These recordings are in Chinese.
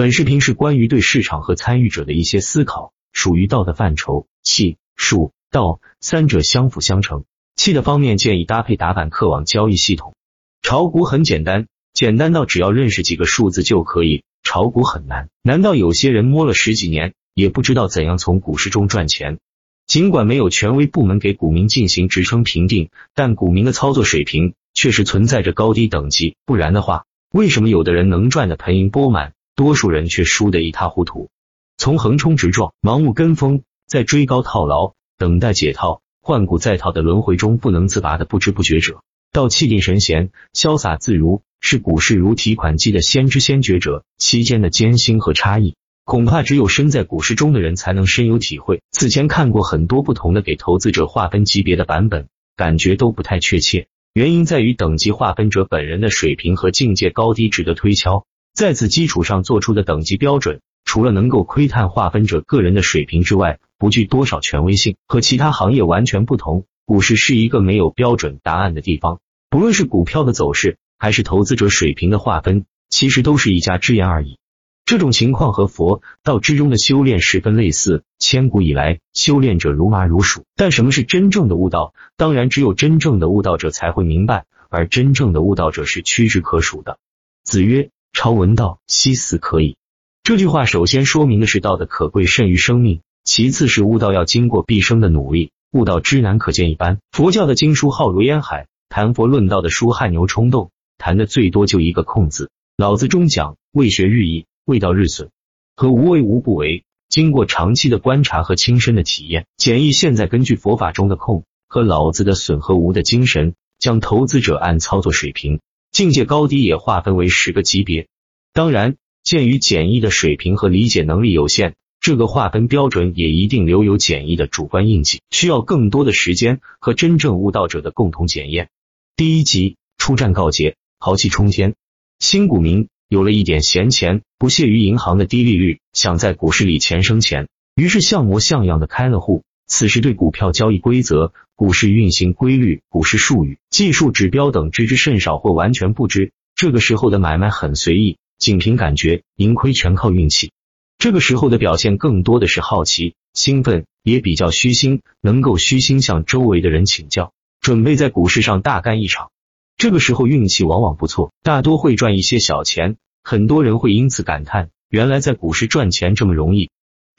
本视频是关于对市场和参与者的一些思考，属于道的范畴。气、数、道三者相辅相成。气的方面建议搭配打板客网交易系统。炒股很简单，简单到只要认识几个数字就可以。炒股很难，难道有些人摸了十几年也不知道怎样从股市中赚钱？尽管没有权威部门给股民进行职称评定，但股民的操作水平确实存在着高低等级。不然的话，为什么有的人能赚得盆盈钵满，多数人却输得一塌糊涂？从横冲直撞、盲目跟风，在追高套牢、等待解套、换股再套的轮回中不能自拔的不知不觉者，到气定神闲、潇洒自如，是股市如提款机的先知先觉者，期间的艰辛和差异。恐怕只有身在股市中的人才能深有体会。此前看过很多不同的给投资者划分级别的版本，感觉都不太确切。原因在于等级划分者本人的水平和境界高低值得推敲，在此基础上做出的等级标准，除了能够窥探划分者个人的水平之外，不具多少权威性。和其他行业完全不同，股市是一个没有标准答案的地方。不论是股票的走势，还是投资者水平的划分，其实都是一家之言而已。这种情况和佛道之中的修炼十分类似，千古以来修炼者如麻如鼠。但什么是真正的悟道？当然，只有真正的悟道者才会明白，而真正的悟道者是屈指可数的。子曰：“朝闻道，夕死可矣。”这句话首先说明的是道的可贵甚于生命，其次是悟道要经过毕生的努力，悟道之难可见一斑。佛教的经书浩如烟海，谈佛论道的书汗牛充栋，谈的最多就一个空字。老子中讲，未学日益。未道日损。和无为无不为，经过长期的观察和亲身的体验，简易现在根据佛法中的空。和老子的损和无的精神，将投资者按操作水平、境界高低也划分为十个级别。当然，鉴于简易的水平和理解能力有限，这个划分标准也一定留有简易的主观印记，需要更多的时间和真正悟道者的共同检验。第一集出战告捷，豪气冲天，新股民。有了一点闲钱，不屑于银行的低利率，想在股市里钱生钱，于是像模像样的开了户。此时对股票交易规则、股市运行规律、股市术语、技术指标等知之甚少或完全不知。这个时候的买卖很随意，仅凭感觉，盈亏全靠运气。这个时候的表现更多的是好奇、兴奋，也比较虚心，能够虚心向周围的人请教，准备在股市上大干一场。这个时候运气往往不错，大多会赚一些小钱。很多人会因此感叹，原来在股市赚钱这么容易。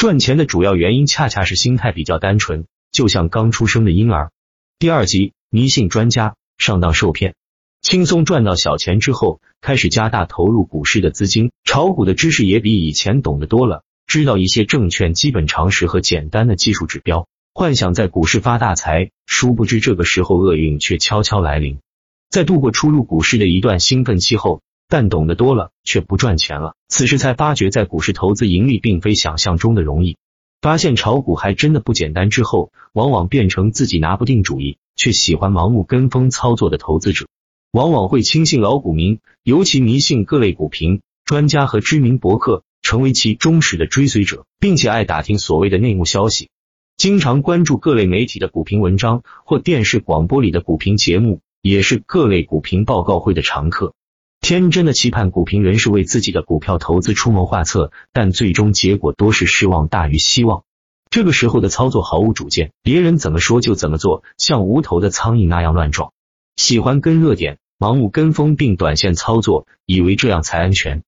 赚钱的主要原因恰恰是心态比较单纯，就像刚出生的婴儿。第二集，迷信专家上当受骗，轻松赚到小钱之后，开始加大投入股市的资金，炒股的知识也比以前懂得多了，知道一些证券基本常识和简单的技术指标，幻想在股市发大财。殊不知这个时候厄运却悄悄来临。在度过初入股市的一段兴奋期后，但懂得多了却不赚钱了。此时才发觉，在股市投资盈利并非想象中的容易。发现炒股还真的不简单之后，往往变成自己拿不定主意，却喜欢盲目跟风操作的投资者。往往会轻信老股民，尤其迷信各类股评专家和知名博客，成为其忠实的追随者，并且爱打听所谓的内幕消息，经常关注各类媒体的股评文章或电视广播里的股评节目。也是各类股评报告会的常客，天真的期盼股评人士为自己的股票投资出谋划策，但最终结果多是失望大于希望。这个时候的操作毫无主见，别人怎么说就怎么做，像无头的苍蝇那样乱撞。喜欢跟热点，盲目跟风并短线操作，以为这样才安全。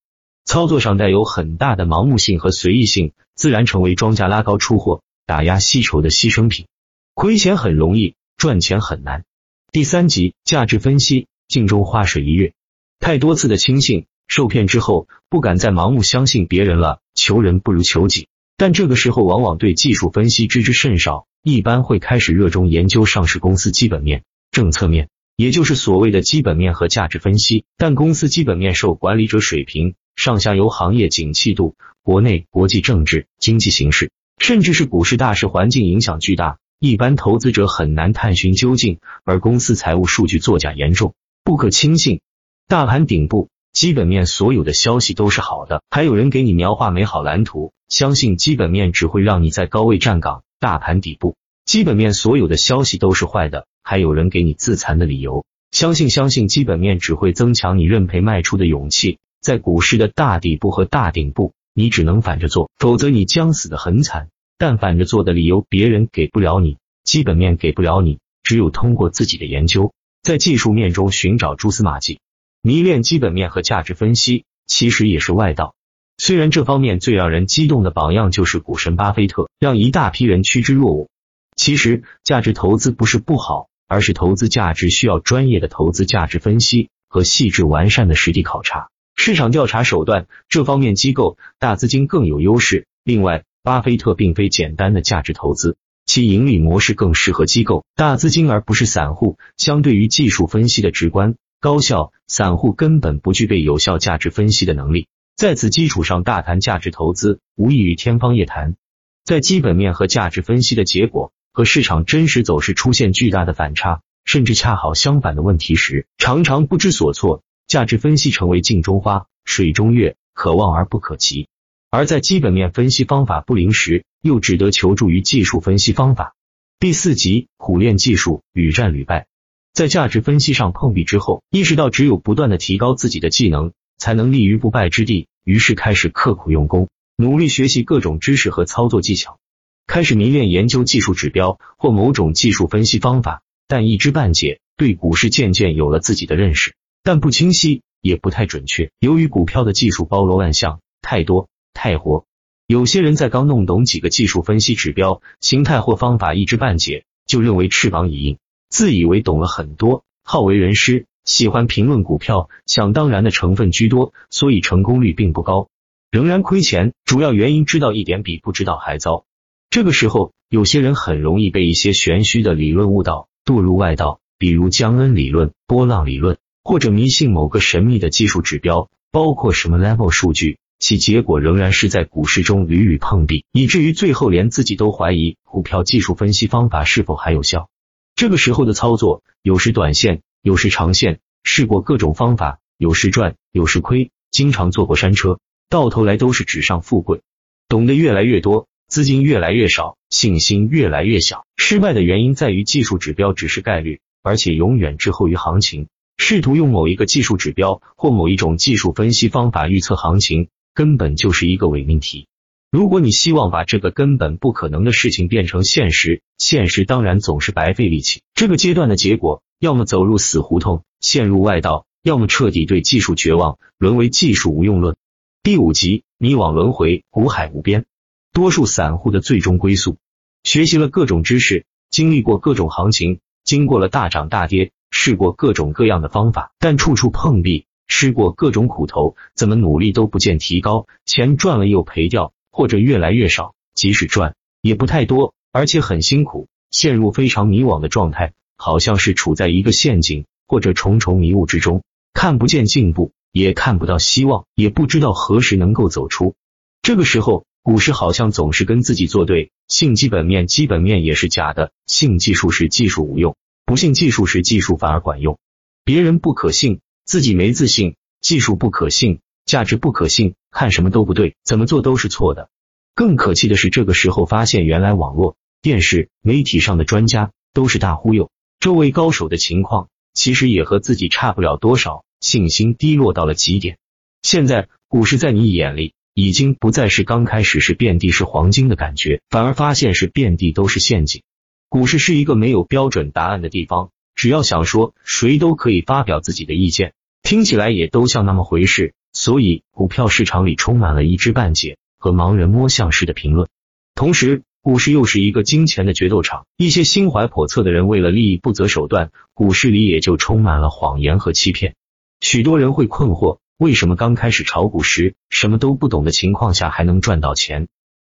操作上带有很大的盲目性和随意性，自然成为庄家拉高出货、打压吸筹的牺牲品。亏钱很容易，赚钱很难。第三集价值分析，镜中花水一月，太多次的轻信受骗之后，不敢再盲目相信别人了。求人不如求己，但这个时候往往对技术分析知之甚少，一般会开始热衷研究上市公司基本面、政策面，也就是所谓的基本面和价值分析。但公司基本面受管理者水平、上下游行业景气度、国内国际政治经济形势，甚至是股市大势环境影响巨大。一般投资者很难探寻究竟，而公司财务数据作假严重，不可轻信。大盘顶部基本面所有的消息都是好的，还有人给你描画美好蓝图，相信基本面只会让你在高位站岗。大盘底部基本面所有的消息都是坏的，还有人给你自残的理由，相信相信基本面只会增强你认赔卖出的勇气。在股市的大底部和大顶部，你只能反着做，否则你将死得很惨。但反着做的理由别人给不了你，基本面给不了你，只有通过自己的研究，在技术面中寻找蛛丝马迹。迷恋基本面和价值分析，其实也是外道。虽然这方面最让人激动的榜样就是股神巴菲特，让一大批人趋之若鹜。其实价值投资不是不好，而是投资价值需要专业的投资价值分析和细致完善的实地考察。市场调查手段这方面，机构大资金更有优势。另外，巴菲特并非简单的价值投资，其盈利模式更适合机构大资金而不是散户。相对于技术分析的直观高效，散户根本不具备有效价值分析的能力。在此基础上大谈价值投资，无异于天方夜谭。在基本面和价值分析的结果和市场真实走势出现巨大的反差，甚至恰好相反的问题时，常常不知所措。价值分析成为镜中花、水中月，可望而不可及；而在基本面分析方法不灵时，又只得求助于技术分析方法。第四集苦练技术，屡战屡败，在价值分析上碰壁之后，意识到只有不断的提高自己的技能，才能立于不败之地。于是开始刻苦用功，努力学习各种知识和操作技巧，开始迷恋研究技术指标或某种技术分析方法。但一知半解，对股市渐渐有了自己的认识。但不清晰，也不太准确。由于股票的技术包罗万象，太多太活，有些人在刚弄懂几个技术分析指标、形态或方法一知半解，就认为翅膀已硬，自以为懂了很多，好为人师，喜欢评论股票，想当然的成分居多，所以成功率并不高，仍然亏钱。主要原因知道一点比不知道还糟。这个时候，有些人很容易被一些玄虚的理论误导，堕入外道，比如江恩理论、波浪理论。或者迷信某个神秘的技术指标，包括什么 level 数据，其结果仍然是在股市中屡屡碰壁，以至于最后连自己都怀疑股票技术分析方法是否还有效。这个时候的操作，有时短线，有时长线，试过各种方法，有时赚，有时亏，经常坐过山车，到头来都是纸上富贵。懂得越来越多，资金越来越少，信心越来越小。失败的原因在于技术指标只是概率，而且永远滞后于行情。试图用某一个技术指标或某一种技术分析方法预测行情，根本就是一个伪命题。如果你希望把这个根本不可能的事情变成现实，现实当然总是白费力气。这个阶段的结果，要么走入死胡同，陷入外道；要么彻底对技术绝望，沦为技术无用论。第五集，迷惘轮回，苦海无边。多数散户的最终归宿，学习了各种知识，经历过各种行情，经过了大涨大跌。试过各种各样的方法，但处处碰壁；吃过各种苦头，怎么努力都不见提高，钱赚了又赔掉，或者越来越少，即使赚也不太多，而且很辛苦，陷入非常迷惘的状态，好像是处在一个陷阱或者重重迷雾之中，看不见进步，也看不到希望，也不知道何时能够走出。这个时候，股市好像总是跟自己作对，信基本面，基本面也是假的；信技术时，技术无用。不信技术时，技术反而管用。别人不可信，自己没自信；技术不可信，价值不可信，看什么都不对，怎么做都是错的。更可气的是，这个时候发现原来网络、电视、媒体上的专家都是大忽悠，周围高手的情况其实也和自己差不了多少，信心低落到了极点。现在股市在你眼里已经不再是刚开始是遍地是黄金的感觉，反而发现是遍地都是陷阱。股市是一个没有标准答案的地方，只要想说，谁都可以发表自己的意见，听起来也都像那么回事。所以，股票市场里充满了一知半解和盲人摸象式的评论。同时，股市又是一个金钱的决斗场，一些心怀叵测的人为了利益不择手段，股市里也就充满了谎言和欺骗。许多人会困惑，为什么刚开始炒股时，什么都不懂的情况下还能赚到钱？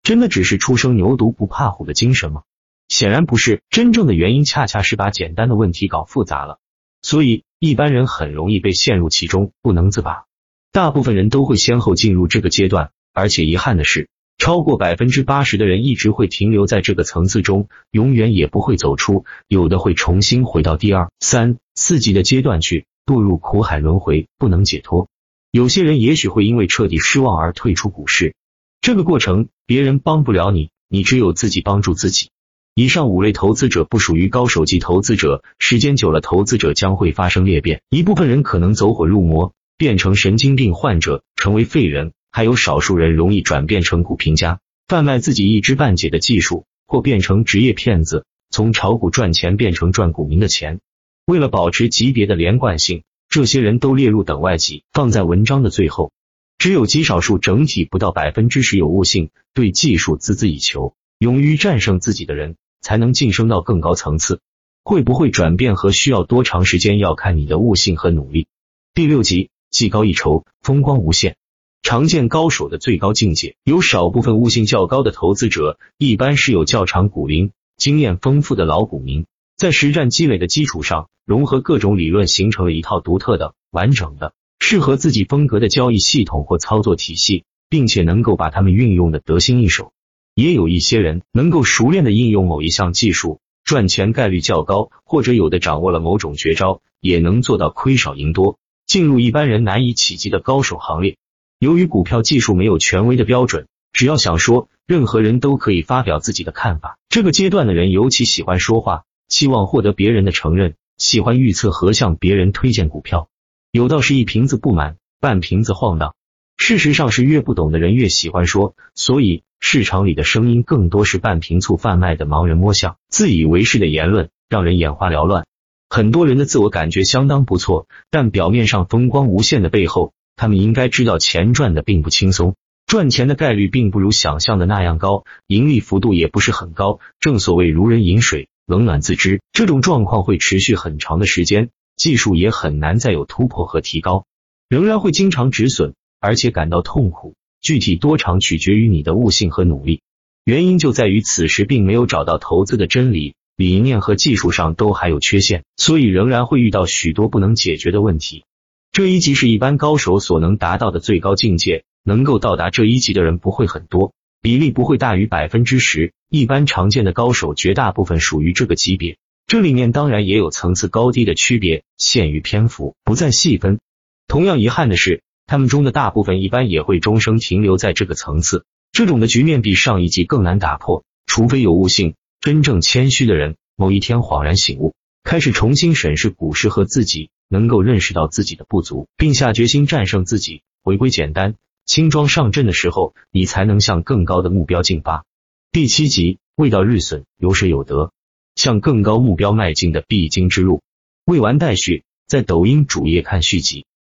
真的只是初生牛犊不怕虎的精神吗？显然不是，真正的原因恰恰是把简单的问题搞复杂了，所以一般人很容易被陷入其中，不能自拔。大部分人都会先后进入这个阶段，而且遗憾的是，超过百分之八十的人一直会停留在这个层次中，永远也不会走出，有的会重新回到第二、三、四级的阶段去，堕入苦海轮回，不能解脱。有些人也许会因为彻底失望而退出股市，这个过程别人帮不了你，你只有自己帮助自己。以上五类投资者不属于高手级投资者，时间久了，投资者将会发生裂变，一部分人可能走火入魔，变成神经病患者，成为废人；还有少数人容易转变成股评家，贩卖自己一知半解的技术，或变成职业骗子，从炒股赚钱变成赚股民的钱。为了保持级别的连贯性，这些人都列入等外级，放在文章的最后。只有极少数整体不到百分之十有悟性、对技术孜孜以求、勇于战胜自己的人，才能晋升到更高层次。会不会转变和需要多长时间，要看你的悟性和努力。第六集，技高一筹，风光无限。常见高手的最高境界，有少部分悟性较高的投资者，一般是有较长股龄、经验丰富的老股民，在实战积累的基础上，融合各种理论，形成了一套独特的、完整的。适合自己风格的交易系统或操作体系，并且能够把它们运用的得心应手。也有一些人能够熟练的应用某一项技术，赚钱概率较高，或者有的掌握了某种绝招，也能做到亏少赢多，进入一般人难以企及的高手行列。由于股票技术没有权威的标准，只要想说，任何人都可以发表自己的看法。这个阶段的人尤其喜欢说话，希望获得别人的承认，喜欢预测和向别人推荐股票。有道是一瓶子不满，半瓶子晃荡。事实上是越不懂的人越喜欢说，所以市场里的声音更多是半瓶醋贩卖的盲人摸象、自以为是的言论，让人眼花缭乱。很多人的自我感觉相当不错，但表面上风光无限的背后，他们应该知道钱赚的并不轻松，赚钱的概率并不如想象的那样高，盈利幅度也不是很高。正所谓如人饮水，冷暖自知，这种状况会持续很长的时间。技术也很难再有突破和提高，仍然会经常止损，而且感到痛苦。具体多长取决于你的悟性和努力。原因就在于此时并没有找到投资的真理，理念和技术上都还有缺陷，所以仍然会遇到许多不能解决的问题。这一级是一般高手所能达到的最高境界，能够到达这一级的人不会很多，比例不会大于百分之十。一般常见的高手绝大部分属于这个级别。这里面当然也有层次高低的区别，限于篇幅，不再细分。同样遗憾的是，他们中的大部分一般也会终生停留在这个层次。这种的局面比上一级更难打破，除非有悟性、真正谦虚的人，某一天恍然醒悟，开始重新审视股市和自己，能够认识到自己的不足，并下决心战胜自己，回归简单、轻装上阵的时候，你才能向更高的目标进发。第七集，未到日损，有舍有得。向更高目标迈进的必经之路，未完待续。在抖音主页看续集。